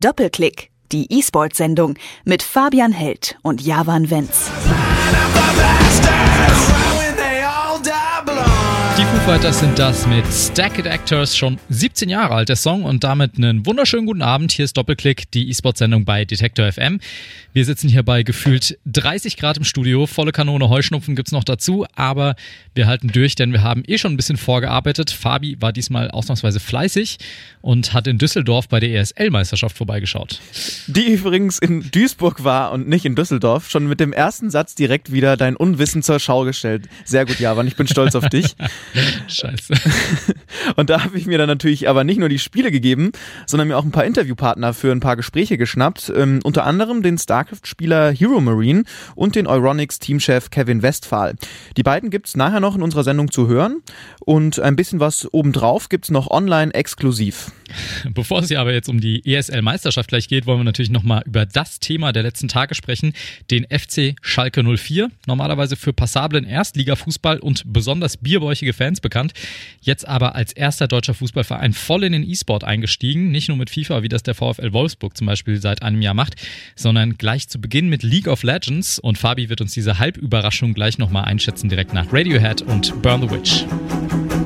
Doppelklick, die E-Sport-Sendung mit Fabian Held und Javan Wenz. Foo Fighters sind das mit Stacked Actors, schon 17 Jahre alt der Song und damit einen wunderschönen guten Abend. Hier ist Doppelklick, die E-Sport-Sendung bei Detektor FM. Wir sitzen hier bei gefühlt 30 Grad im Studio, volle Kanone, Heuschnupfen gibt's noch dazu, aber wir halten durch, denn wir haben eh schon ein bisschen vorgearbeitet. Fabi war diesmal ausnahmsweise fleißig und hat in Düsseldorf bei der ESL-Meisterschaft vorbeigeschaut. Die übrigens in Duisburg war und nicht in Düsseldorf, schon mit dem ersten Satz direkt wieder dein Unwissen zur Schau gestellt. Sehr gut, Javan, ich bin stolz auf dich. Scheiße. Und da habe ich mir dann natürlich aber nicht nur die Spiele gegeben, sondern mir auch ein paar Interviewpartner für ein paar Gespräche geschnappt. Ähm, unter anderem den StarCraft-Spieler Hero Marine und den Euronics-Teamchef Kevin Westphal. Die beiden gibt's nachher noch in unserer Sendung zu hören. Und ein bisschen was obendrauf gibt's noch online exklusiv. Bevor es ja aber jetzt um die ESL-Meisterschaft gleich geht, wollen wir natürlich nochmal über das Thema der letzten Tage sprechen, den FC Schalke 04. Normalerweise für passablen Erstligafußball und besonders bierbäuchige Fans bekannt. Jetzt aber als erster deutscher Fußballverein voll in den E-Sport eingestiegen. Nicht nur mit FIFA, wie das der VfL Wolfsburg zum Beispiel seit einem Jahr macht, sondern gleich zu Beginn mit League of Legends. Und Fabi wird uns diese Halbüberraschung gleich nochmal einschätzen, direkt nach Radiohead und Burn the Witch.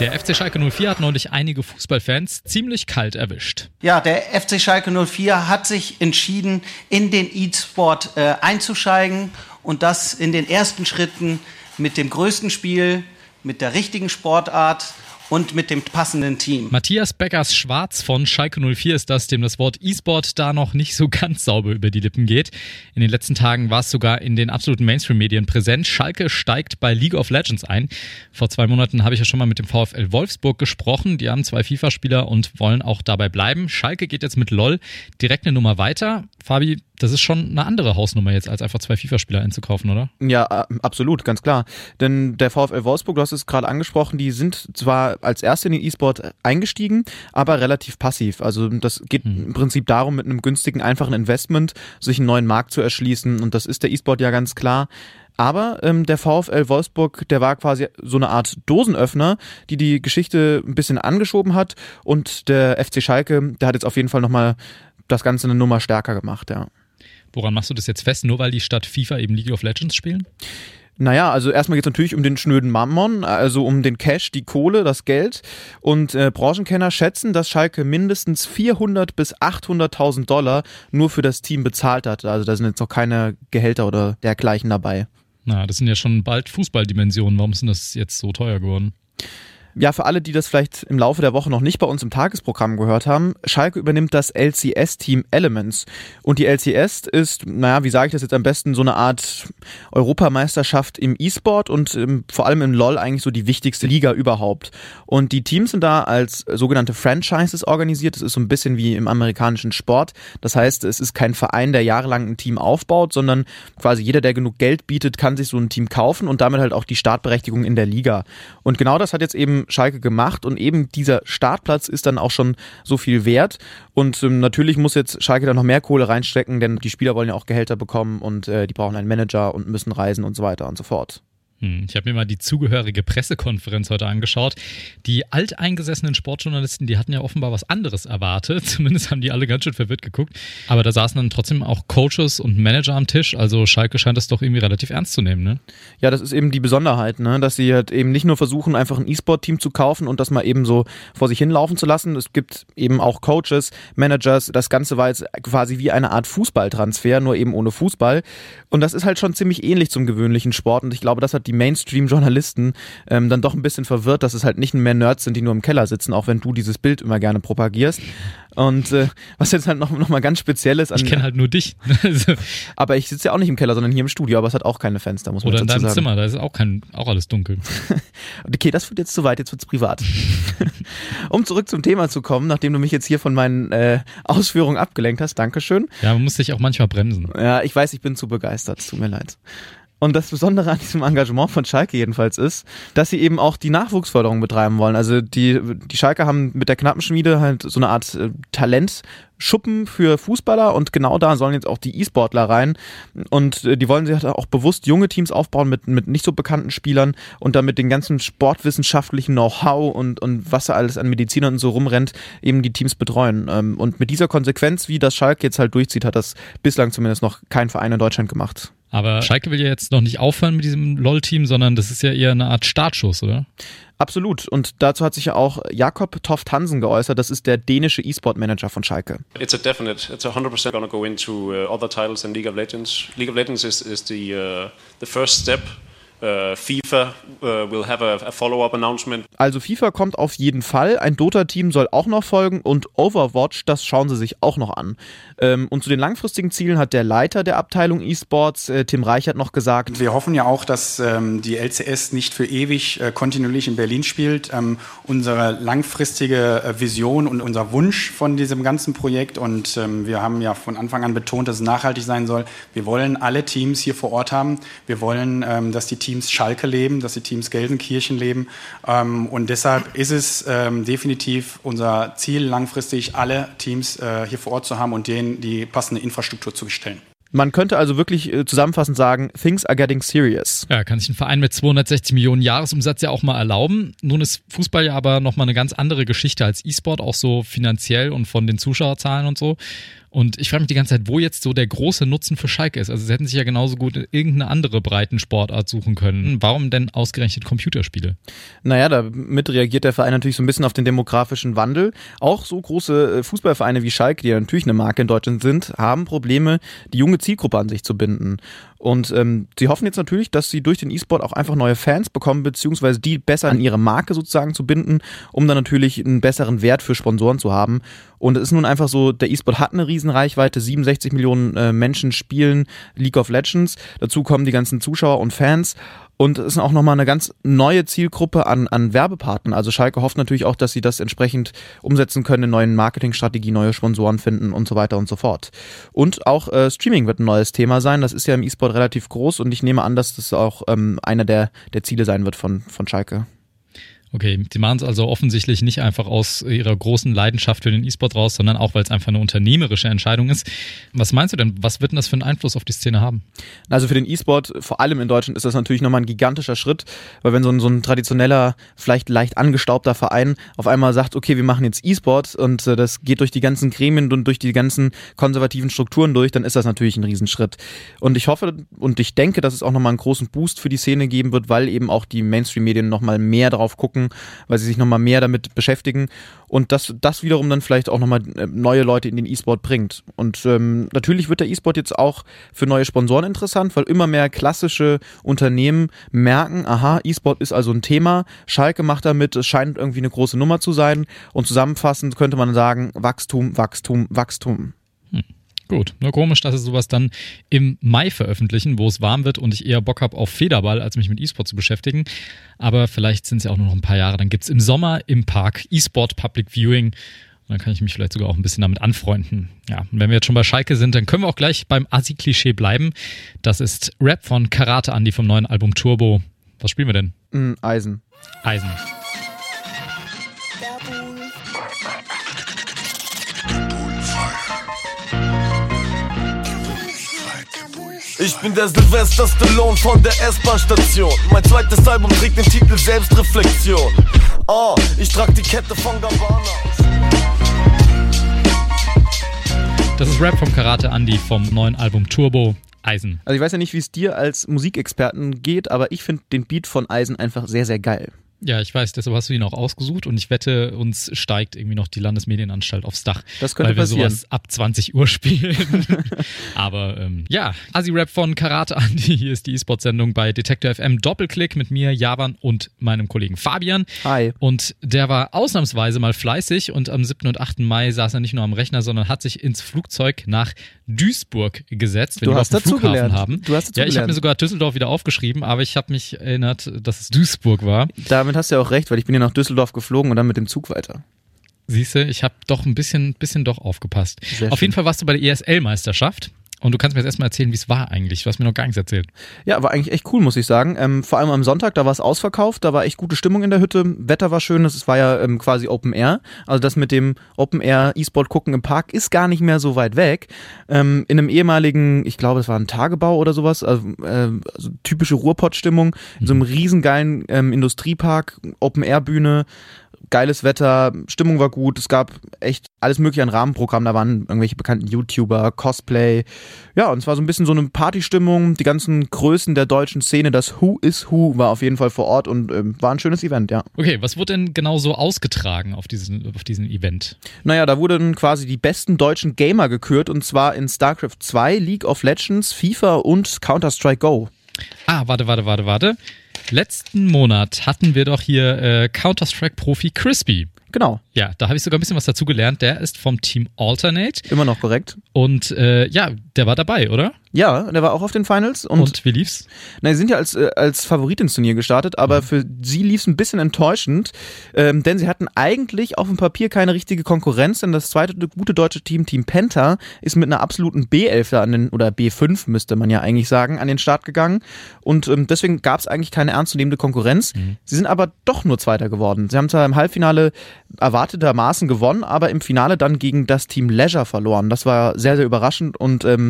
Der FC Schalke 04 hat neulich einige Fußballfans ziemlich kalt erwischt. Ja, der FC Schalke 04 hat sich entschieden, in den E-Sport äh, einzusteigen und das in den ersten Schritten mit dem größten Spiel, mit der richtigen Sportart und mit dem passenden Team. Matthias Beckers Schwarz von Schalke 04 ist das, dem das Wort E-Sport da noch nicht so ganz sauber über die Lippen geht. In den letzten Tagen war es sogar in den absoluten Mainstream-Medien präsent. Schalke steigt bei League of Legends ein. Vor zwei Monaten habe ich ja schon mal mit dem VfL Wolfsburg gesprochen. Die haben zwei FIFA-Spieler und wollen auch dabei bleiben. Schalke geht jetzt mit LOL direkt eine Nummer weiter. Fabi, das ist schon eine andere Hausnummer jetzt, als einfach zwei FIFA-Spieler einzukaufen, oder? Ja, absolut, ganz klar. Denn der VfL Wolfsburg, du hast es gerade angesprochen, die sind zwar als erste in den E-Sport eingestiegen, aber relativ passiv. Also das geht Hm. im Prinzip darum, mit einem günstigen, einfachen Investment sich einen neuen Markt zu erschließen. Und das ist der E-Sport ja ganz klar. Aber ähm, der VfL Wolfsburg, der war quasi so eine Art Dosenöffner, die die Geschichte ein bisschen angeschoben hat. Und der FC Schalke, der hat jetzt auf jeden Fall nochmal das Ganze eine Nummer stärker gemacht, ja. Woran machst du das jetzt fest? Nur weil die statt FIFA eben League of Legends spielen? Naja, also erstmal geht es natürlich um den schnöden Mammon, also um den Cash, die Kohle, das Geld. Und äh, Branchenkenner schätzen, dass Schalke mindestens 400 bis 800.000 Dollar nur für das Team bezahlt hat. Also da sind jetzt noch keine Gehälter oder dergleichen dabei. Na, das sind ja schon bald Fußballdimensionen. Warum ist denn das jetzt so teuer geworden? Ja, für alle, die das vielleicht im Laufe der Woche noch nicht bei uns im Tagesprogramm gehört haben, Schalke übernimmt das LCS-Team Elements. Und die LCS ist, naja, wie sage ich das jetzt am besten, so eine Art Europameisterschaft im E-Sport und ähm, vor allem im LOL eigentlich so die wichtigste Liga überhaupt. Und die Teams sind da als sogenannte Franchises organisiert. Das ist so ein bisschen wie im amerikanischen Sport. Das heißt, es ist kein Verein, der jahrelang ein Team aufbaut, sondern quasi jeder, der genug Geld bietet, kann sich so ein Team kaufen und damit halt auch die Startberechtigung in der Liga. Und genau das hat jetzt eben Schalke gemacht und eben dieser Startplatz ist dann auch schon so viel wert. Und ähm, natürlich muss jetzt Schalke da noch mehr Kohle reinstecken, denn die Spieler wollen ja auch Gehälter bekommen und äh, die brauchen einen Manager und müssen reisen und so weiter und so fort. Hm, Ich habe mir mal die zugehörige Pressekonferenz heute angeschaut. Die alteingesessenen Sportjournalisten, die hatten ja offenbar was anderes erwartet. Zumindest haben die alle ganz schön verwirrt geguckt. Aber da saßen dann trotzdem auch Coaches und Manager am Tisch. Also Schalke scheint das doch irgendwie relativ ernst zu nehmen, ne? Ja, das ist eben die Besonderheit, ne? dass sie halt eben nicht nur versuchen, einfach ein E-Sport-Team zu kaufen und das mal eben so vor sich hinlaufen zu lassen. Es gibt eben auch Coaches, Managers. Das Ganze war jetzt quasi wie eine Art Fußballtransfer, nur eben ohne Fußball. Und das ist halt schon ziemlich ähnlich zum gewöhnlichen Sport. Und ich glaube, das hat die Mainstream-Journalisten ähm, dann doch ein bisschen verwirrt, dass es halt nicht mehr Nerds sind, die nur im Keller sitzen, auch wenn du dieses Bild immer gerne propagierst. Und äh, was jetzt halt noch, noch mal ganz speziell ist, an, Ich kenne halt nur dich. Also, aber ich sitze ja auch nicht im Keller, sondern hier im Studio, aber es hat auch keine Fenster, muss man Oder in deinem sagen. Zimmer, da ist auch kein, auch alles dunkel. Okay, das wird jetzt zu weit, jetzt wird's privat. um zurück zum Thema zu kommen, nachdem du mich jetzt hier von meinen äh, Ausführungen abgelenkt hast, Dankeschön. Ja, man muss sich auch manchmal bremsen. Ja, ich weiß, ich bin zu begeistert, es tut mir leid. Und das Besondere an diesem Engagement von Schalke jedenfalls ist, dass sie eben auch die Nachwuchsförderung betreiben wollen. Also die, die Schalke haben mit der Knappenschmiede halt so eine Art äh, Talent für Fußballer und genau da sollen jetzt auch die E-Sportler rein und äh, die wollen sich halt auch bewusst junge Teams aufbauen mit, mit nicht so bekannten Spielern und damit den ganzen sportwissenschaftlichen Know-how und, und was da alles an Medizinern und so rumrennt, eben die Teams betreuen. Ähm, und mit dieser Konsequenz, wie das Schalke jetzt halt durchzieht, hat das bislang zumindest noch kein Verein in Deutschland gemacht. Aber Schalke will ja jetzt noch nicht aufhören mit diesem LOL-Team, sondern das ist ja eher eine Art Startschuss, oder? Absolut. Und dazu hat sich ja auch Jakob Toft Hansen geäußert. Das ist der dänische E-Sport-Manager von Schalke. It's a definite. It's a 100% going to go into uh, other titles than League of Legends. League of Legends is, is the uh, the first step FIFA uh, will have a, follow-up announcement. Also FIFA kommt auf jeden Fall. Ein Dota-Team soll auch noch folgen und Overwatch, das schauen sie sich auch noch an. Ähm, und zu den langfristigen Zielen hat der Leiter der Abteilung E-Sports, äh, Tim Reichert, noch gesagt. Wir hoffen ja auch, dass ähm, die LCS nicht für ewig äh, kontinuierlich in Berlin spielt. Ähm, unsere langfristige äh, Vision und unser Wunsch von diesem ganzen Projekt und wir haben ja von Anfang an betont, dass es nachhaltig sein soll. Wir wollen alle Teams hier vor Ort haben. Wir wollen, dass die Teams Teams Schalke leben, dass die Teams Gelsenkirchen leben. Ähm, und deshalb ist es ähm, definitiv unser Ziel, langfristig alle Teams äh, hier vor Ort zu haben und denen die passende Infrastruktur zu stellen. Man könnte also wirklich äh, zusammenfassend sagen, things are getting serious. Ja, kann sich ein Verein mit 260 Millionen Jahresumsatz ja auch mal erlauben. Nun ist Fußball ja aber nochmal eine ganz andere Geschichte als E-Sport, auch so finanziell und von den Zuschauerzahlen und so. Und ich frage mich die ganze Zeit, wo jetzt so der große Nutzen für Schalke ist. Also sie hätten sich ja genauso gut irgendeine andere Breitensportart suchen können. Warum denn ausgerechnet Computerspiele? Naja, damit reagiert der Verein natürlich so ein bisschen auf den demografischen Wandel. Auch so große äh, Fußballvereine wie Schalke, die ja natürlich eine Marke in Deutschland sind, haben Probleme, die junge Zielgruppe an sich zu binden. Und ähm, sie hoffen jetzt natürlich, dass sie durch den E-Sport auch einfach neue Fans bekommen, beziehungsweise die besser an ihre Marke sozusagen zu binden, um dann natürlich einen besseren Wert für Sponsoren zu haben. Und es ist nun einfach so, der E-Sport hat eine Riesenreichweite, 67 Millionen äh, Menschen spielen League of Legends. Dazu kommen die ganzen Zuschauer und Fans. Und es ist auch nochmal eine ganz neue Zielgruppe an, an Werbepartnern. Also Schalke hofft natürlich auch, dass sie das entsprechend umsetzen können, in neuen Marketingstrategie, neue Sponsoren finden und so weiter und so fort. Und auch äh, Streaming wird ein neues Thema sein. Das ist ja im E-Sport relativ groß und ich nehme an, dass das auch ähm, einer der, der Ziele sein wird von, von Schalke. Okay, die machen es also offensichtlich nicht einfach aus ihrer großen Leidenschaft für den E-Sport raus, sondern auch, weil es einfach eine unternehmerische Entscheidung ist. Was meinst du denn, was wird denn das für einen Einfluss auf die Szene haben? Also für den E-Sport, vor allem in Deutschland, ist das natürlich nochmal ein gigantischer Schritt, weil wenn so ein, so ein traditioneller, vielleicht leicht angestaubter Verein auf einmal sagt, okay, wir machen jetzt E-Sport und äh, das geht durch die ganzen Gremien und durch die ganzen konservativen Strukturen durch, dann ist das natürlich ein Riesenschritt. Und ich hoffe und ich denke, dass es auch nochmal einen großen Boost für die Szene geben wird, weil eben auch die Mainstream-Medien nochmal mehr drauf gucken, gucken, weil sie sich nochmal mehr damit beschäftigen und das, das wiederum dann vielleicht auch nochmal äh, neue Leute in den E-Sport bringt. Und ähm, natürlich wird der E-Sport jetzt auch für neue Sponsoren interessant, weil immer mehr klassische Unternehmen merken, aha, E-Sport ist also ein Thema, Schalke macht damit, es scheint irgendwie eine große Nummer zu sein und zusammenfassend könnte man sagen, Wachstum, Wachstum, Wachstum. Gut, nur komisch, dass sie sowas dann im Mai veröffentlichen, wo es warm wird und ich eher Bock habe auf Federball, als mich mit E-Sport zu beschäftigen. Aber vielleicht sind es ja auch nur noch ein paar Jahre. Dann gibt es im Sommer im Park E-Sport Public Viewing. Und dann kann ich mich vielleicht sogar auch ein bisschen damit anfreunden. Ja, und wenn wir jetzt schon bei Schalke sind, dann können wir auch gleich beim Assi-Klischee bleiben. Das ist Rap von Karate Andy vom neuen Album Turbo. Was spielen wir denn? Mm, Eisen. Eisen. Ich bin der Sylvester Stallone von der S-Bahn-Station. Mein zweites Album trägt den Titel Selbstreflexion. Oh, ich trag die Kette von Gabbana. Das ist Rap vom Karate Andy vom neuen Album Turbo. Eisen. Also ich weiß ja nicht, wie es dir als Musikexperten geht, aber ich finde den Beat von Eisen einfach sehr, sehr geil. Ja, ich weiß, deshalb hast du ihn auch ausgesucht und ich wette, uns steigt irgendwie noch die Landesmedienanstalt aufs Dach. Das könnte weil wir passieren. sowas ab 20 Uhr spielen. Aber ähm, ja, Asi-Rap von Karate Andy. Hier ist die E-Sport-Sendung bei Detector FM Doppelklick mit mir, Javan und meinem Kollegen Fabian. Hi. Und der war ausnahmsweise mal fleißig und am 7. und 8. Mai saß er nicht nur am Rechner, sondern hat sich ins Flugzeug nach Duisburg gesetzt, wenn Du wir hast auf dem dazu Flughafen gelernt. haben. Du hast dazu ja, ich habe mir sogar Düsseldorf wieder aufgeschrieben, aber ich habe mich erinnert, dass es Duisburg war. Damit hast du ja auch recht, weil ich bin ja nach Düsseldorf geflogen und dann mit dem Zug weiter. Siehste, ich habe doch ein bisschen, bisschen doch aufgepasst. Sehr Auf schön. jeden Fall warst du bei der ESL-Meisterschaft. Und du kannst mir jetzt erstmal erzählen, wie es war eigentlich. Du hast mir noch gar nichts erzählt. Ja, war eigentlich echt cool, muss ich sagen. Ähm, vor allem am Sonntag, da war es ausverkauft, da war echt gute Stimmung in der Hütte. Wetter war schön, es war ja ähm, quasi Open Air. Also das mit dem Open Air E-Sport gucken im Park ist gar nicht mehr so weit weg. Ähm, in einem ehemaligen, ich glaube, es war ein Tagebau oder sowas, also, äh, also typische Ruhrpott-Stimmung, in so einem riesengeilen ähm, Industriepark, Open Air Bühne geiles Wetter, Stimmung war gut, es gab echt alles mögliche an Rahmenprogramm, da waren irgendwelche bekannten YouTuber, Cosplay, ja, und es war so ein bisschen so eine Partystimmung, die ganzen Größen der deutschen Szene, das Who is Who war auf jeden Fall vor Ort und ähm, war ein schönes Event, ja. Okay, was wurde denn genau so ausgetragen auf diesem auf diesen Event? Naja, da wurden quasi die besten deutschen Gamer gekürt und zwar in StarCraft 2, League of Legends, FIFA und Counter-Strike Go. Ah, warte, warte, warte, warte. Letzten Monat hatten wir doch hier äh, Counter-Strike-Profi Crispy. Genau. Ja, da habe ich sogar ein bisschen was dazu gelernt. Der ist vom Team Alternate. Immer noch korrekt. Und äh, ja, der war dabei, oder? Ja, der war auch auf den Finals. Und, Und wie lief's? Na, sie sind ja als, äh, als Favorit ins Turnier gestartet, aber für sie lief es ein bisschen enttäuschend, ähm, denn sie hatten eigentlich auf dem Papier keine richtige Konkurrenz, denn das zweite gute deutsche Team, Team Penta, ist mit einer absoluten B11 da an den, oder B5 müsste man ja eigentlich sagen, an den Start gegangen. Und ähm, deswegen gab es eigentlich keine ernstzunehmende Konkurrenz. Sie sind aber doch nur Zweiter geworden. Sie haben zwar im Halbfinale erwartetermaßen gewonnen, aber im Finale dann gegen das Team Leisure verloren. Das war sehr, sehr überraschend und ähm,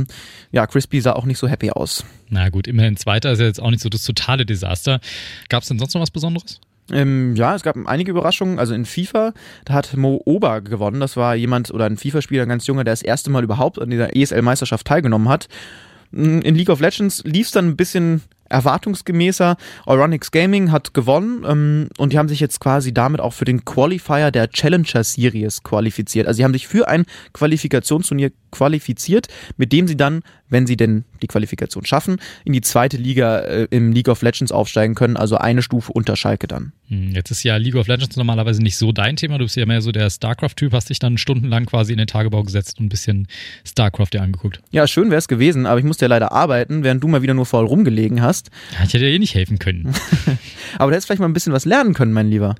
ja, Crispy sah auch nicht so happy aus. Na gut, immerhin Zweiter ist ja jetzt auch nicht so das totale Desaster. Gab es denn sonst noch was Besonderes? Ähm, ja, es gab einige Überraschungen. Also in FIFA, da hat Mo Ober gewonnen. Das war jemand oder ein FIFA-Spieler, ein ganz junger, der das erste Mal überhaupt an dieser ESL-Meisterschaft teilgenommen hat. In League of Legends lief es dann ein bisschen erwartungsgemäßer. Euronix Gaming hat gewonnen ähm, und die haben sich jetzt quasi damit auch für den Qualifier der Challenger Series qualifiziert. Also sie haben sich für ein Qualifikationsturnier qualifiziert, mit dem sie dann, wenn sie denn die Qualifikation schaffen, in die zweite Liga äh, im League of Legends aufsteigen können, also eine Stufe unter Schalke dann. Hm, Jetzt ist ja League of Legends normalerweise nicht so dein Thema. Du bist ja mehr so der StarCraft-Typ, hast dich dann stundenlang quasi in den Tagebau gesetzt und ein bisschen StarCraft dir angeguckt. Ja, schön wäre es gewesen, aber ich musste ja leider arbeiten, während du mal wieder nur faul rumgelegen hast. Ja, ich hätte dir eh nicht helfen können. Aber du hättest vielleicht mal ein bisschen was lernen können, mein Lieber.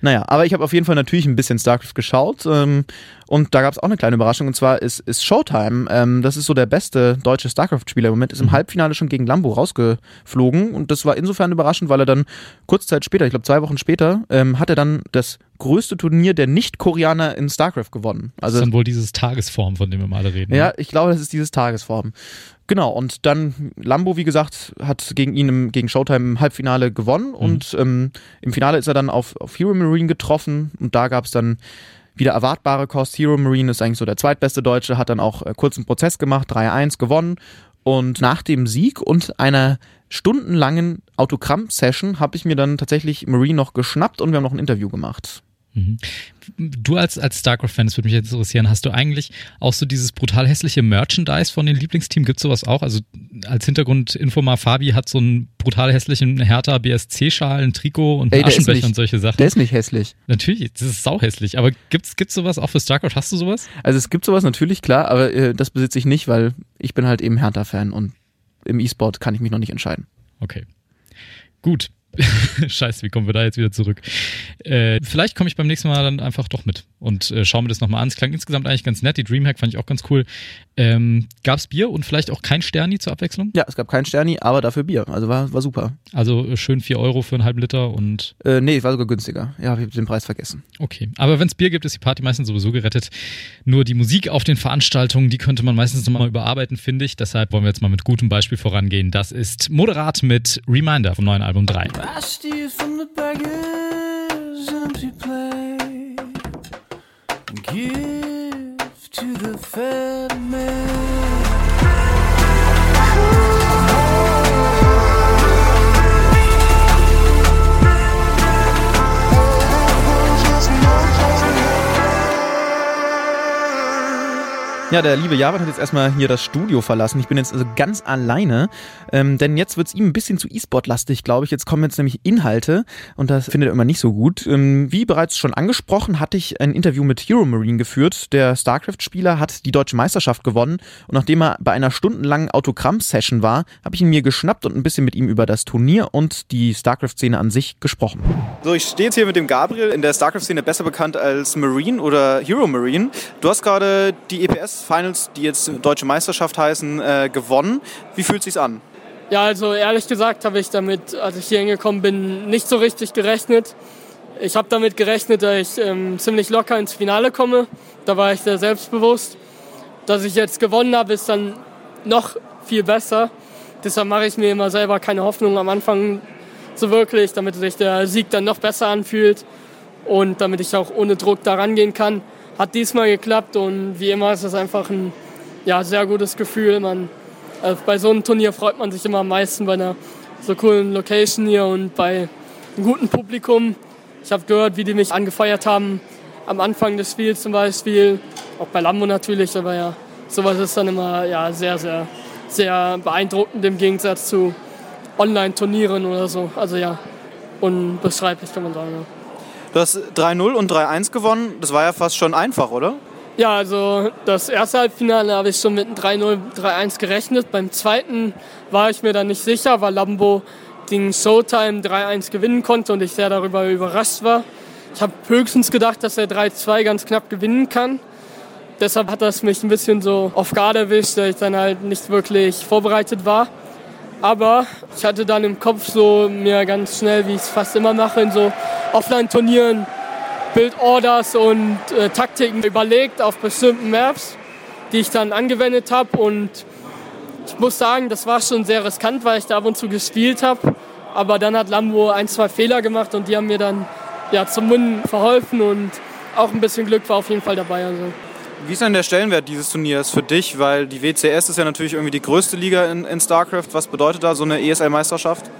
Naja, aber ich habe auf jeden Fall natürlich ein bisschen StarCraft geschaut. Ähm, und da gab es auch eine kleine Überraschung. Und zwar ist, ist Showtime, ähm, das ist so der beste deutsche StarCraft-Spieler im Moment, ist im Halbfinale schon gegen Lambo rausgeflogen. Und das war insofern überraschend, weil er dann kurze Zeit später, ich glaube zwei Wochen später, ähm, hat er dann das größte Turnier der Nicht-Koreaner in StarCraft gewonnen. Also das ist dann wohl dieses Tagesform, von dem wir mal reden. Ja, ne? ich glaube, das ist dieses Tagesform. Genau, und dann Lambo, wie gesagt, hat gegen ihn im, gegen Showtime im Halbfinale gewonnen und ähm, im Finale ist er dann auf, auf Hero Marine getroffen und da gab es dann wieder erwartbare Kost. Hero Marine ist eigentlich so der zweitbeste Deutsche, hat dann auch äh, kurzen Prozess gemacht, 3-1 gewonnen und nach dem Sieg und einer stundenlangen Autogramm-Session habe ich mir dann tatsächlich Marine noch geschnappt und wir haben noch ein Interview gemacht. Mhm. Du als, als StarCraft-Fan, das würde mich jetzt interessieren, hast du eigentlich auch so dieses brutal hässliche Merchandise von den Lieblingsteams? Gibt es sowas auch? Also als Hintergrundinfo mal, Fabi hat so einen brutal hässlichen Hertha BSC-Schal, ein Trikot und einen Ey, Aschenbecher nicht- und solche Sachen. Der ist nicht hässlich. Natürlich, das ist sauhässlich. Aber gibt's, gibt's sowas auch für StarCraft? Hast du sowas? Also es gibt sowas natürlich, klar, aber äh, das besitze ich nicht, weil ich bin halt eben Hertha-Fan und im E-Sport kann ich mich noch nicht entscheiden. Okay. Gut. Scheiße, wie kommen wir da jetzt wieder zurück? Äh, vielleicht komme ich beim nächsten Mal dann einfach doch mit und äh, schaue mir das nochmal an. Es klang insgesamt eigentlich ganz nett. Die Dreamhack fand ich auch ganz cool. Ähm, gab's Bier und vielleicht auch kein Sterni zur Abwechslung? Ja, es gab kein Sterni, aber dafür Bier. Also war, war super. Also äh, schön 4 Euro für einen halben Liter und Äh, nee, war sogar günstiger. Ja, ich hab den Preis vergessen. okay. Aber wenn's Bier gibt, ist die Party meistens sowieso gerettet. Nur die Musik auf den Veranstaltungen, die könnte man meistens nochmal überarbeiten, finde ich. Deshalb wollen wir jetzt mal mit gutem Beispiel vorangehen. Das ist Moderat mit Reminder vom neuen Album 3. I steal from the beggar's empty plate give to the fed man. Ja, der liebe Javan hat jetzt erstmal hier das Studio verlassen. Ich bin jetzt also ganz alleine, ähm, denn jetzt wird's ihm ein bisschen zu E-Sport-lastig, glaube ich. Jetzt kommen jetzt nämlich Inhalte und das findet er immer nicht so gut. Ähm, wie bereits schon angesprochen, hatte ich ein Interview mit Hero Marine geführt. Der StarCraft-Spieler hat die deutsche Meisterschaft gewonnen und nachdem er bei einer stundenlangen Autogramm-Session war, habe ich ihn mir geschnappt und ein bisschen mit ihm über das Turnier und die StarCraft-Szene an sich gesprochen. So, ich stehe jetzt hier mit dem Gabriel, in der StarCraft-Szene besser bekannt als Marine oder Hero Marine. Du hast gerade die EPS Finals, die jetzt Deutsche Meisterschaft heißen, äh, gewonnen. Wie fühlt sich's an? Ja, also ehrlich gesagt habe ich damit, als ich hier hingekommen bin, nicht so richtig gerechnet. Ich habe damit gerechnet, dass ich ähm, ziemlich locker ins Finale komme. Da war ich sehr selbstbewusst. Dass ich jetzt gewonnen habe, ist dann noch viel besser. Deshalb mache ich mir immer selber keine Hoffnung am Anfang so wirklich, damit sich der Sieg dann noch besser anfühlt und damit ich auch ohne Druck da rangehen kann. Hat diesmal geklappt und wie immer ist es einfach ein ja, sehr gutes Gefühl. Man, äh, bei so einem Turnier freut man sich immer am meisten bei einer so coolen Location hier und bei einem guten Publikum. Ich habe gehört, wie die mich angefeuert haben am Anfang des Spiels zum Beispiel, auch bei Lambo natürlich, aber ja, sowas ist dann immer ja, sehr, sehr, sehr beeindruckend im Gegensatz zu Online-Turnieren oder so. Also ja, unbeschreiblich kann man sagen. Ja. Du hast 3-0 und 3-1 gewonnen. Das war ja fast schon einfach, oder? Ja, also das erste Halbfinale habe ich schon mit einem 3-0, 3-1 gerechnet. Beim zweiten war ich mir dann nicht sicher, weil Lambo den Showtime 3-1 gewinnen konnte und ich sehr darüber überrascht war. Ich habe höchstens gedacht, dass er 3-2 ganz knapp gewinnen kann. Deshalb hat das mich ein bisschen so auf Garde erwischt, dass ich dann halt nicht wirklich vorbereitet war. Aber ich hatte dann im Kopf so mir ganz schnell, wie ich es fast immer mache, in so Offline-Turnieren Bildorders und äh, Taktiken überlegt auf bestimmten Maps, die ich dann angewendet habe. Und ich muss sagen, das war schon sehr riskant, weil ich da ab und zu gespielt habe. Aber dann hat Lambo ein, zwei Fehler gemacht und die haben mir dann ja, zum Munden verholfen und auch ein bisschen Glück war auf jeden Fall dabei. Also. Wie ist denn der Stellenwert dieses Turniers für dich? Weil die WCS ist ja natürlich irgendwie die größte Liga in, in StarCraft. Was bedeutet da so eine ESL-Meisterschaft?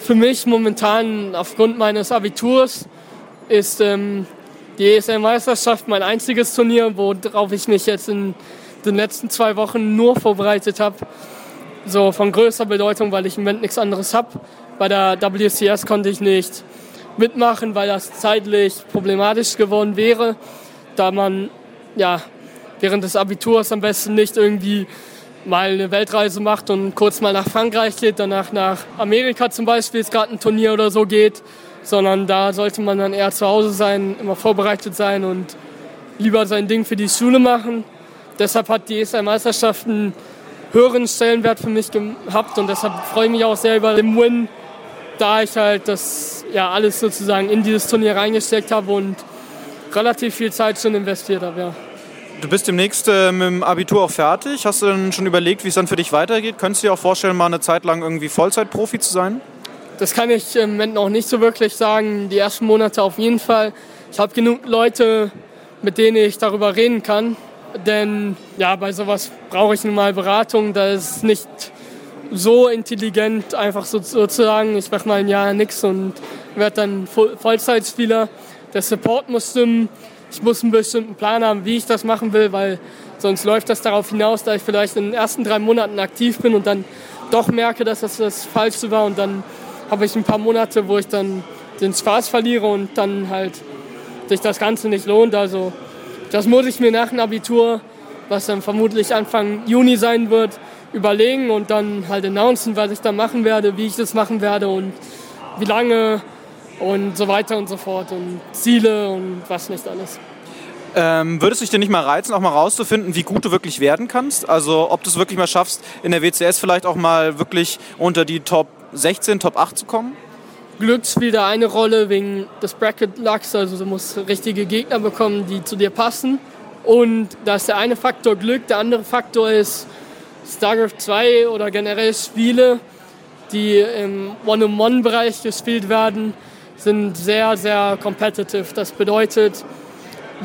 Für mich momentan aufgrund meines Abiturs ist ähm, die ESL-Meisterschaft mein einziges Turnier, worauf ich mich jetzt in den letzten zwei Wochen nur vorbereitet habe. So von größter Bedeutung, weil ich im Moment nichts anderes habe. Bei der WCS konnte ich nicht mitmachen, weil das zeitlich problematisch geworden wäre, da man ja während des Abiturs am besten nicht irgendwie mal eine Weltreise macht und kurz mal nach Frankreich geht, danach nach Amerika zum Beispiel, es gerade ein Turnier oder so geht, sondern da sollte man dann eher zu Hause sein, immer vorbereitet sein und lieber sein Ding für die Schule machen. Deshalb hat die ESL-Meisterschaft einen höheren Stellenwert für mich gehabt und deshalb freue ich mich auch sehr über den Win, da ich halt das ja alles sozusagen in dieses Turnier reingesteckt habe und relativ viel Zeit schon investiert habe. Ja. Du bist demnächst äh, mit dem Abitur auch fertig. Hast du denn schon überlegt, wie es dann für dich weitergeht? Könntest du dir auch vorstellen, mal eine Zeit lang irgendwie Vollzeitprofi zu sein? Das kann ich im Moment noch nicht so wirklich sagen. Die ersten Monate auf jeden Fall. Ich habe genug Leute, mit denen ich darüber reden kann. Denn ja, bei sowas brauche ich nun mal Beratung. Da ist nicht so intelligent, einfach so, sozusagen, ich mache mal ein Jahr nichts und werde dann Vollzeitspieler. Der Support muss stimmen ich muss einen bestimmten Plan haben, wie ich das machen will, weil sonst läuft das darauf hinaus, dass ich vielleicht in den ersten drei Monaten aktiv bin und dann doch merke, dass das das Falsche war und dann habe ich ein paar Monate, wo ich dann den Spaß verliere und dann halt sich das Ganze nicht lohnt. Also das muss ich mir nach dem Abitur, was dann vermutlich Anfang Juni sein wird, überlegen und dann halt announcen, was ich da machen werde, wie ich das machen werde und wie lange und so weiter und so fort und Ziele und was nicht alles. Ähm, würdest du dich denn nicht mal reizen, auch mal rauszufinden, wie gut du wirklich werden kannst? Also ob du es wirklich mal schaffst, in der WCS vielleicht auch mal wirklich unter die Top 16, Top 8 zu kommen? Glück spielt da eine Rolle wegen des Bracket Lucks, also du musst richtige Gegner bekommen, die zu dir passen. Und da ist der eine Faktor Glück, der andere Faktor ist StarCraft 2 oder generell Spiele, die im One-on-One-Bereich gespielt werden sind sehr, sehr competitive. Das bedeutet,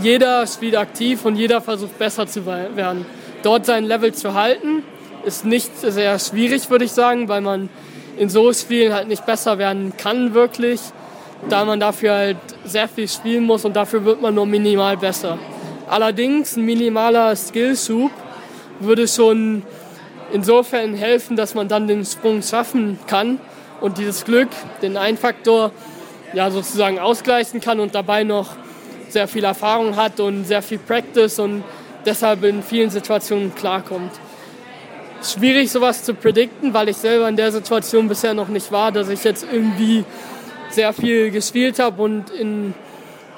jeder spielt aktiv und jeder versucht besser zu werden. Dort sein Level zu halten, ist nicht sehr schwierig, würde ich sagen, weil man in so Spielen halt nicht besser werden kann wirklich, da man dafür halt sehr viel spielen muss und dafür wird man nur minimal besser. Allerdings ein minimaler Skillschub würde schon insofern helfen, dass man dann den Sprung schaffen kann und dieses Glück, den einen Faktor, ja, sozusagen ausgleichen kann und dabei noch sehr viel Erfahrung hat und sehr viel Practice und deshalb in vielen Situationen klarkommt. Schwierig sowas zu predikten, weil ich selber in der Situation bisher noch nicht war, dass ich jetzt irgendwie sehr viel gespielt habe und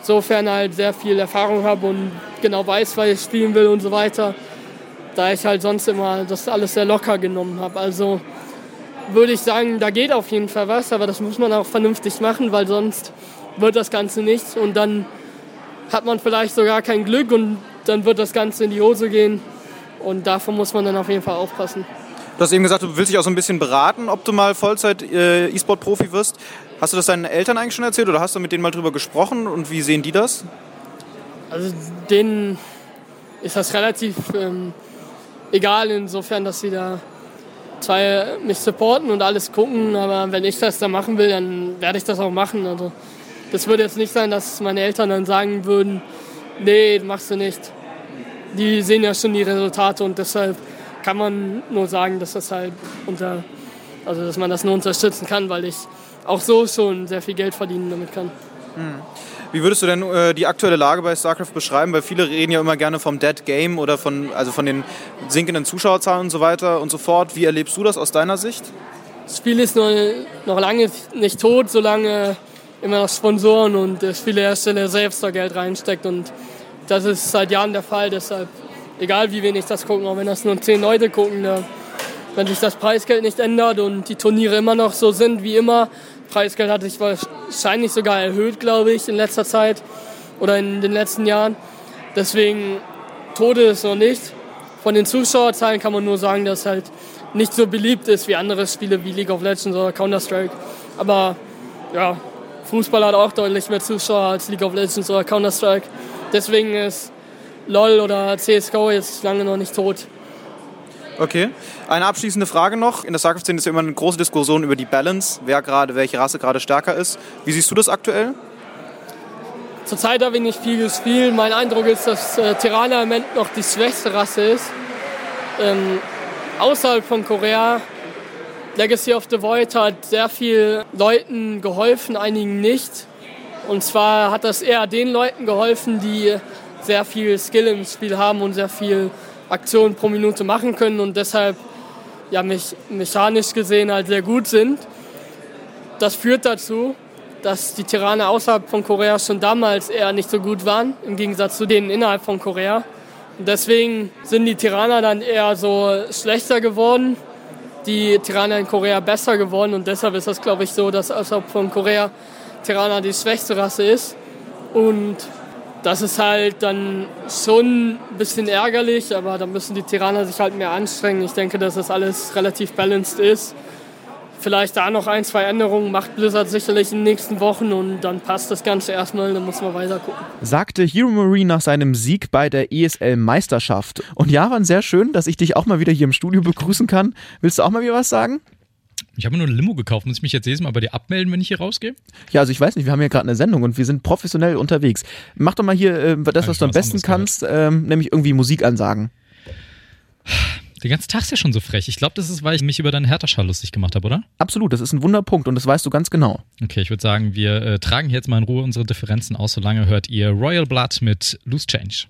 insofern halt sehr viel Erfahrung habe und genau weiß, was ich spielen will und so weiter. da ich halt sonst immer das alles sehr locker genommen habe. Also würde ich sagen, da geht auf jeden Fall was, aber das muss man auch vernünftig machen, weil sonst wird das Ganze nichts und dann hat man vielleicht sogar kein Glück und dann wird das Ganze in die Hose gehen und davon muss man dann auf jeden Fall aufpassen. Du hast eben gesagt, du willst dich auch so ein bisschen beraten, ob du mal Vollzeit äh, E-Sport-Profi wirst. Hast du das deinen Eltern eigentlich schon erzählt oder hast du mit denen mal drüber gesprochen und wie sehen die das? Also denen ist das relativ ähm, egal, insofern, dass sie da zwei mich supporten und alles gucken, aber wenn ich das da machen will, dann werde ich das auch machen. Also das würde jetzt nicht sein, dass meine Eltern dann sagen würden, nee, machst du nicht. Die sehen ja schon die Resultate und deshalb kann man nur sagen, dass das halt unter, also dass man das nur unterstützen kann, weil ich auch so schon sehr viel Geld verdienen damit kann. Wie würdest du denn äh, die aktuelle Lage bei StarCraft beschreiben? Weil viele reden ja immer gerne vom Dead Game oder von, also von den sinkenden Zuschauerzahlen und so weiter und so fort. Wie erlebst du das aus deiner Sicht? Das Spiel ist noch, noch lange nicht tot, solange immer noch Sponsoren und äh, viele Hersteller selbst da Geld reinsteckt. Und das ist seit Jahren der Fall. Deshalb, egal wie wenig das gucken, auch wenn das nur zehn Leute gucken, wenn sich das Preisgeld nicht ändert und die Turniere immer noch so sind wie immer, Preisgeld hat sich wahrscheinlich sogar erhöht, glaube ich, in letzter Zeit oder in den letzten Jahren. Deswegen Tode ist noch nicht. Von den Zuschauerzahlen kann man nur sagen, dass halt nicht so beliebt ist wie andere Spiele wie League of Legends oder Counter-Strike. Aber ja, Fußball hat auch deutlich mehr Zuschauer als League of Legends oder Counter-Strike. Deswegen ist LOL oder CSGO jetzt lange noch nicht tot. Okay. Eine abschließende Frage noch. In der StarCraft-Szene ist ja immer eine große Diskussion über die Balance, wer gerade, welche Rasse gerade stärker ist. Wie siehst du das aktuell? Zurzeit habe ich nicht viel gespielt. Mein Eindruck ist, dass äh, Tirana im Moment noch die schwächste Rasse ist. Ähm, außerhalb von Korea. Legacy of the Void hat sehr viel Leuten geholfen, einigen nicht. Und zwar hat das eher den Leuten geholfen, die sehr viel Skill im Spiel haben und sehr viel Aktionen pro Minute machen können und deshalb ja, mich, mechanisch gesehen halt sehr gut sind. Das führt dazu, dass die Tiraner außerhalb von Korea schon damals eher nicht so gut waren, im Gegensatz zu denen innerhalb von Korea. Und deswegen sind die Tiraner dann eher so schlechter geworden, die Tiraner in Korea besser geworden und deshalb ist das, glaube ich, so, dass außerhalb von Korea Tiraner die schwächste Rasse ist. Und das ist halt dann schon ein bisschen ärgerlich, aber da müssen die Tiraner sich halt mehr anstrengen. Ich denke, dass das alles relativ balanced ist. Vielleicht da noch ein, zwei Änderungen macht Blizzard sicherlich in den nächsten Wochen und dann passt das Ganze erstmal, dann muss man weiter gucken. Sagte Hero Marie nach seinem Sieg bei der ESL-Meisterschaft. Und ja, war sehr schön, dass ich dich auch mal wieder hier im Studio begrüßen kann. Willst du auch mal wieder was sagen? Ich habe mir nur ein Limo gekauft. Muss ich mich jetzt jedes Mal bei dir abmelden, wenn ich hier rausgehe? Ja, also ich weiß nicht, wir haben hier gerade eine Sendung und wir sind professionell unterwegs. Mach doch mal hier äh, das, was du am besten kannst, ähm, nämlich irgendwie Musik ansagen. Den ganzen Tag ist ja schon so frech. Ich glaube, das ist, weil ich mich über deinen Hertha-Schal lustig gemacht habe, oder? Absolut, das ist ein Wunderpunkt und das weißt du ganz genau. Okay, ich würde sagen, wir äh, tragen hier jetzt mal in Ruhe unsere Differenzen aus. Solange hört ihr Royal Blood mit Loose Change.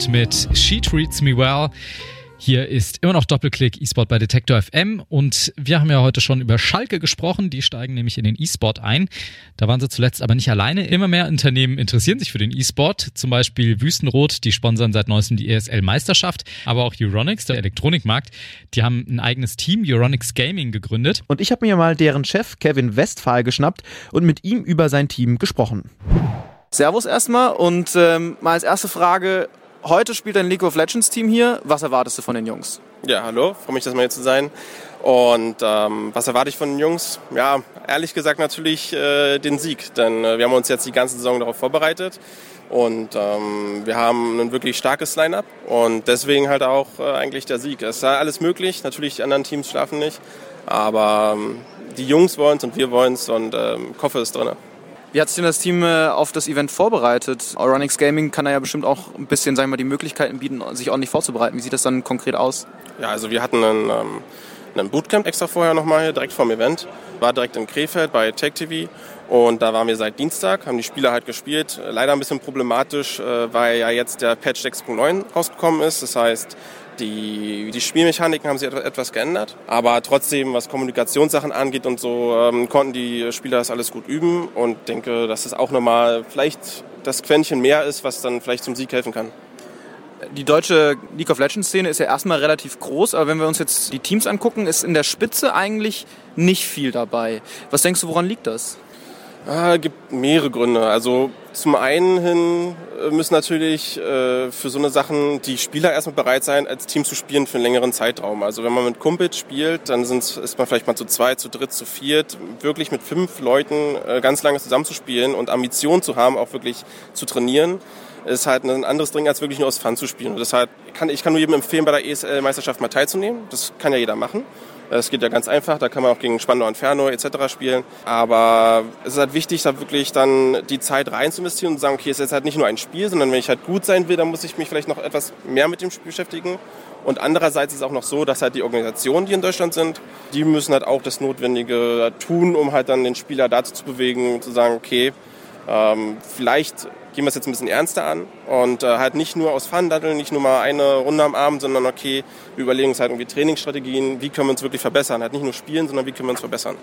Howard mit She Treats Me Well. Hier ist immer noch Doppelklick E-Sport bei Detektor FM und wir haben ja heute schon über Schalke gesprochen. Die steigen nämlich in den E-Sport ein. Da waren sie zuletzt aber nicht alleine. Immer mehr Unternehmen interessieren sich für den E-Sport. Zum Beispiel Wüstenrot, die sponsern seit neuestem die ESL-Meisterschaft. Aber auch Euronics, der Elektronikmarkt, die haben ein eigenes Team, Euronics Gaming, gegründet. Und ich habe mir mal deren Chef Kevin Westphal geschnappt und mit ihm über sein Team gesprochen. Servus erstmal und ähm, mal als erste Frage, heute spielt ein League of Legends Team hier. Was erwartest du von den Jungs? Ja, hallo, freue mich, dass mal hier zu sein. Und ähm, was erwarte ich von den Jungs? Ja, ehrlich gesagt natürlich äh, den Sieg, denn äh, wir haben uns jetzt die ganze Saison darauf vorbereitet und ähm, wir haben ein wirklich starkes Line-up und deswegen halt auch äh, eigentlich der Sieg. Es ist alles möglich, natürlich die anderen Teams schlafen nicht, aber ähm, die Jungs wollen es und wir wollen es und ähm, Koffer ist drin. Wie hat sich denn das Team äh, auf das Event vorbereitet? Euronics Gaming kann da ja bestimmt auch ein bisschen, sagen wir die Möglichkeiten bieten, sich ordentlich vorzubereiten. Wie sieht das dann konkret aus? Ja, also wir hatten einen, ähm, einem Bootcamp extra vorher nochmal hier direkt vorm Event. War direkt in Krefeld bei Tech TV und da waren wir seit Dienstag, haben die Spieler halt gespielt. Leider ein bisschen problematisch, äh, weil ja jetzt der Patch 6.9 rausgekommen ist. Das heißt, die, die Spielmechaniken haben sich etwas geändert, aber trotzdem, was Kommunikationssachen angeht und so, ähm, konnten die Spieler das alles gut üben und denke, dass es auch nochmal vielleicht das Quäntchen mehr ist, was dann vielleicht zum Sieg helfen kann. Die deutsche League of Legends Szene ist ja erstmal relativ groß, aber wenn wir uns jetzt die Teams angucken, ist in der Spitze eigentlich nicht viel dabei. Was denkst du, woran liegt das? Ah, gibt mehrere Gründe. Also zum einen hin äh, müssen natürlich äh, für so eine Sachen die Spieler erstmal bereit sein, als Team zu spielen für einen längeren Zeitraum. Also wenn man mit Kumpels spielt, dann sind, ist man vielleicht mal zu zweit, zu dritt, zu viert, wirklich mit fünf Leuten äh, ganz lange zusammenzuspielen und Ambitionen zu haben, auch wirklich zu trainieren ist halt ein anderes Ding, als wirklich nur aus Fun zu spielen. Und deshalb kann ich kann nur jedem empfehlen, bei der ESL-Meisterschaft mal teilzunehmen. Das kann ja jeder machen. Es geht ja ganz einfach, da kann man auch gegen Spandau Inferno etc. spielen. Aber es ist halt wichtig, da wirklich dann die Zeit rein zu investieren und zu sagen, okay, es ist jetzt halt nicht nur ein Spiel, sondern wenn ich halt gut sein will, dann muss ich mich vielleicht noch etwas mehr mit dem Spiel beschäftigen. Und andererseits ist es auch noch so, dass halt die Organisationen, die in Deutschland sind, die müssen halt auch das Notwendige tun, um halt dann den Spieler dazu zu bewegen, zu sagen, okay, ähm, vielleicht gehen wir es jetzt ein bisschen ernster an und äh, halt nicht nur aus Fun daddeln, nicht nur mal eine Runde am Abend, sondern okay, wir überlegen uns halt irgendwie Trainingsstrategien, wie können wir uns wirklich verbessern, halt nicht nur spielen, sondern wie können wir uns verbessern.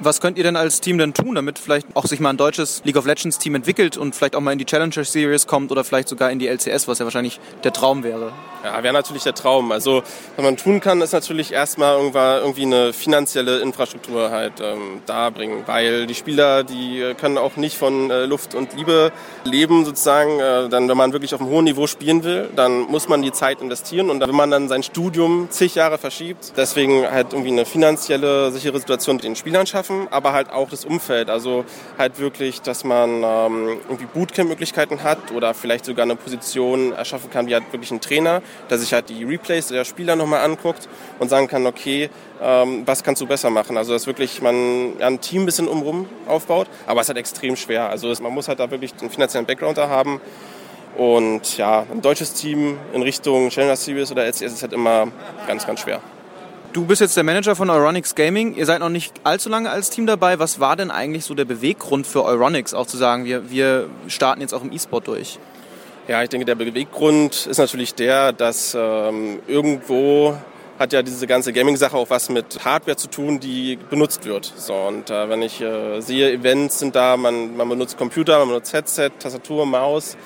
Was könnt ihr denn als Team denn tun, damit vielleicht auch sich mal ein deutsches League of Legends Team entwickelt und vielleicht auch mal in die Challenger Series kommt oder vielleicht sogar in die LCS, was ja wahrscheinlich der Traum wäre? Ja, wäre natürlich der Traum. Also was man tun kann, ist natürlich erstmal irgendwie eine finanzielle Infrastruktur halt ähm, darbringen, weil die Spieler, die können auch nicht von äh, Luft und Liebe leben sozusagen. Äh, dann, wenn man wirklich auf einem hohen Niveau spielen will, dann muss man die Zeit investieren und wenn man dann sein Studium zig Jahre verschiebt, deswegen halt irgendwie eine finanzielle sichere Situation mit den Spielern schafft schaffen, aber halt auch das Umfeld. Also halt wirklich, dass man ähm, irgendwie Bootcamp-Möglichkeiten hat oder vielleicht sogar eine Position erschaffen kann, wie halt wirklich ein Trainer, der sich halt die Replays der Spieler nochmal anguckt und sagen kann, okay, ähm, was kannst du besser machen? Also dass wirklich man ein Team ein bisschen umrum aufbaut, aber es ist halt extrem schwer. Also man muss halt da wirklich einen finanziellen Background da haben. Und ja, ein deutsches Team in Richtung Challenger Series oder LCS ist halt immer ganz, ganz schwer. Du bist jetzt der Manager von Euronics Gaming. Ihr seid noch nicht allzu lange als Team dabei. Was war denn eigentlich so der Beweggrund für Euronics, auch zu sagen, wir, wir starten jetzt auch im E-Sport durch? Ja, ich denke, der Beweggrund ist natürlich der, dass ähm, irgendwo hat ja diese ganze Gaming-Sache auch was mit Hardware zu tun, die benutzt wird. So, und äh, wenn ich äh, sehe, Events sind da, man, man benutzt Computer, man benutzt Headset, Tastatur, Maus,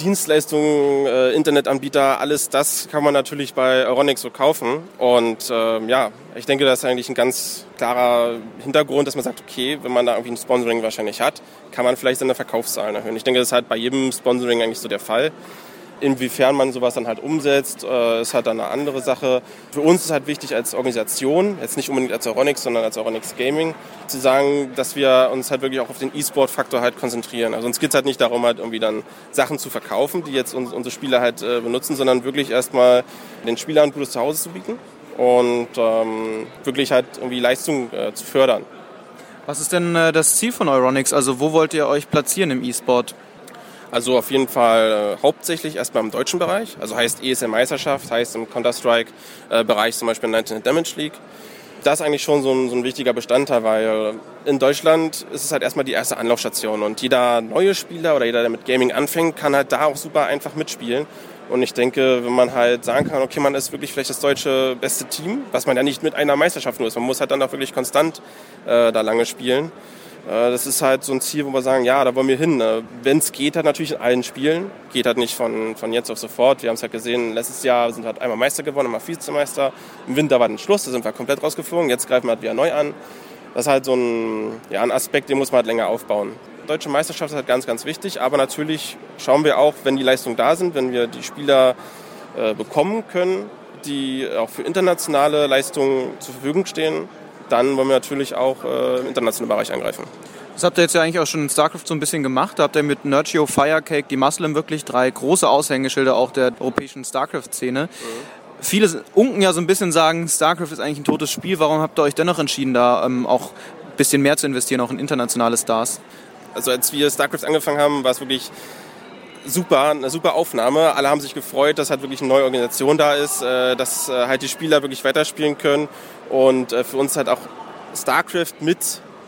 Dienstleistungen, äh, Internetanbieter, alles das kann man natürlich bei Euronics so kaufen. Und äh, ja, ich denke, das ist eigentlich ein ganz klarer Hintergrund, dass man sagt, okay, wenn man da irgendwie ein Sponsoring wahrscheinlich hat, kann man vielleicht seine Verkaufszahlen erhöhen. Ich denke, das ist halt bei jedem Sponsoring eigentlich so der Fall. Inwiefern man sowas dann halt umsetzt, äh, ist halt dann eine andere Sache. Für uns ist halt wichtig als Organisation, jetzt nicht unbedingt als Euronics, sondern als Euronics Gaming, zu sagen, dass wir uns halt wirklich auch auf den E-Sport-Faktor halt konzentrieren. Also uns geht es halt nicht darum, halt irgendwie dann Sachen zu verkaufen, die jetzt unsere Spieler halt äh, benutzen, sondern wirklich erstmal den Spielern ein gutes Zuhause zu bieten und ähm, wirklich halt irgendwie Leistung äh, zu fördern. Was ist denn äh, das Ziel von Euronics? Also wo wollt ihr euch platzieren im E-Sport? Also auf jeden Fall äh, hauptsächlich erstmal im deutschen Bereich. Also heißt ESL-Meisterschaft, heißt im Counter-Strike-Bereich zum Beispiel 19 Damage League. Das ist eigentlich schon so ein, so ein wichtiger Bestandteil, weil in Deutschland ist es halt erstmal die erste Anlaufstation und jeder neue Spieler oder jeder, der mit Gaming anfängt, kann halt da auch super einfach mitspielen. Und ich denke, wenn man halt sagen kann, okay, man ist wirklich vielleicht das deutsche beste Team, was man ja nicht mit einer Meisterschaft nur ist, man muss halt dann auch wirklich konstant äh, da lange spielen äh, das ist halt so ein Ziel, wo wir sagen, ja, da wollen wir hin. Ne? Wenn es geht, halt natürlich in allen Spielen. Geht halt nicht von, von jetzt auf sofort. Wir haben es halt gesehen, letztes Jahr sind halt einmal Meister geworden, einmal Vizemeister. Im Winter war dann Schluss, da sind wir komplett rausgeflogen. Jetzt greifen wir halt wieder neu an. Das ist halt so ein, ja, ein Aspekt, den muss man halt länger aufbauen. Deutsche Meisterschaft ist halt ganz, ganz wichtig, aber natürlich schauen wir auch, wenn die Leistungen da sind, wenn wir die Spieler äh, bekommen können, die auch für internationale Leistungen zur Verfügung stehen, dann wollen wir natürlich auch äh, im internationalen Bereich angreifen. Das habt ihr jetzt ja eigentlich auch schon in StarCraft so ein bisschen gemacht. Da habt ihr mit Nurgio, Firecake, die Muslim wirklich drei große Aushängeschilder auch der europäischen StarCraft-Szene. Mhm. Viele unken ja so ein bisschen sagen, StarCraft ist eigentlich ein totes Spiel. Warum habt ihr euch dennoch entschieden, da ähm, auch ein bisschen mehr zu investieren, auch in internationale Stars? Also als wir StarCraft angefangen haben, war es wirklich super, eine super Aufnahme. Alle haben sich gefreut, dass halt wirklich eine neue Organisation da ist, äh, dass äh, halt die Spieler wirklich weiterspielen können und äh, für uns halt auch StarCraft mit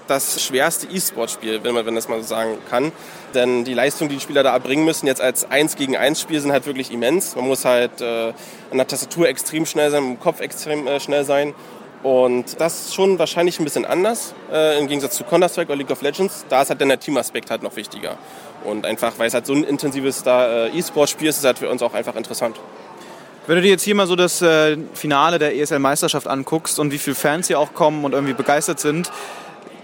das schwerste E-Sport-Spiel, wenn man wenn das mal so sagen kann. Denn die Leistungen, die die Spieler da erbringen müssen, jetzt als 1 gegen 1 Spiel, sind halt wirklich immens. Man muss halt an der Tastatur extrem schnell sein, im Kopf extrem schnell sein. Und das ist schon wahrscheinlich ein bisschen anders äh, im Gegensatz zu Counter-Strike oder League of Legends. Da ist halt dann der Teamaspekt halt noch wichtiger. Und einfach, weil es halt so ein intensives äh, E-Sport-Spiel ist, ist es halt für uns auch einfach interessant. Wenn du dir jetzt hier mal so das äh, Finale der ESL-Meisterschaft anguckst und wie viele Fans hier auch kommen und irgendwie begeistert sind,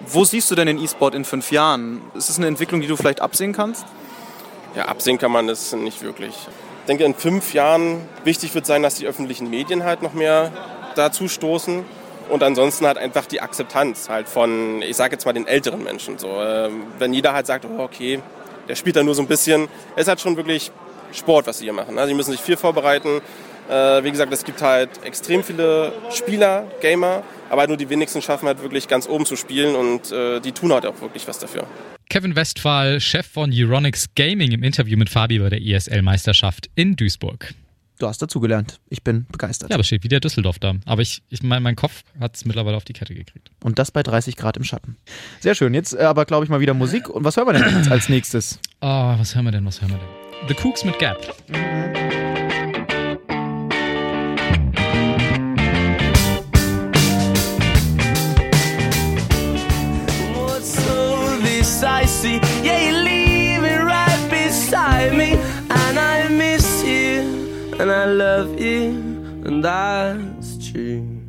wo siehst du denn den E-Sport in fünf Jahren? Ist es eine Entwicklung, die du vielleicht absehen kannst? Ja, absehen kann man es nicht wirklich. Ich denke, in fünf Jahren wichtig wird sein, dass die öffentlichen Medien halt noch mehr dazu stoßen und ansonsten halt einfach die Akzeptanz halt von, ich sage jetzt mal den älteren Menschen. So, äh, wenn jeder halt sagt, oh, okay, der spielt da nur so ein bisschen, es halt schon wirklich Sport, was sie hier machen. Also sie müssen sich viel vorbereiten. Äh, wie gesagt, es gibt halt extrem viele Spieler, Gamer, aber nur die wenigsten schaffen halt wirklich ganz oben zu spielen und äh, die tun halt auch wirklich was dafür. Kevin Westphal, Chef von Euronics Gaming im Interview mit Fabi bei der ESL-Meisterschaft in Duisburg. Du hast dazugelernt. Ich bin begeistert. Ja, aber steht wieder Düsseldorf da. Aber ich, ich mein, mein Kopf hat es mittlerweile auf die Kette gekriegt. Und das bei 30 Grad im Schatten. Sehr schön. Jetzt äh, aber, glaube ich, mal wieder Musik. Und was hören wir denn jetzt als nächstes? Oh, was hören wir denn? Was hören wir denn? The Cooks mit Gap. What's love you, and that's true.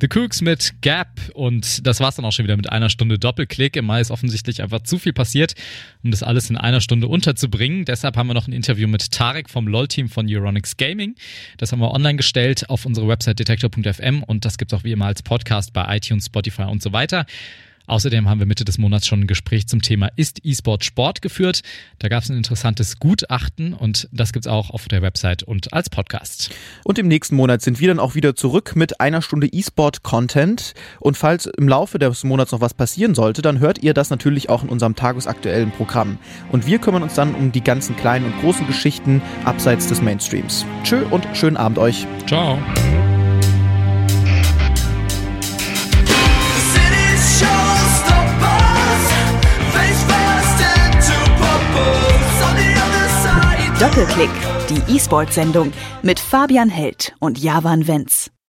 The Cooks mit Gap und das war's dann auch schon wieder mit einer Stunde Doppelklick. Im Mai ist offensichtlich einfach zu viel passiert, um das alles in einer Stunde unterzubringen. Deshalb haben wir noch ein Interview mit Tarek vom LOL-Team von Euronics Gaming. Das haben wir online gestellt auf unsere Website detektor.fm und das gibt's auch wie immer als Podcast bei iTunes, Spotify und so weiter. Außerdem haben wir Mitte des Monats schon ein Gespräch zum Thema Ist E-Sport Sport geführt. Da gab es ein interessantes Gutachten und das gibt's auch auf der Website und als Podcast. Und im nächsten Monat sind wir dann auch wieder zurück mit einer Stunde E-Sport-Content. Und falls im Laufe des Monats noch was passieren sollte, dann hört ihr das natürlich auch in unserem tagesaktuellen Programm. Und wir kümmern uns dann um die ganzen kleinen und großen Geschichten abseits des Mainstreams. Tschö und schönen Abend euch. Ciao. Doppelklick, die E-Sport-Sendung mit Fabian Held und Javan Wenz.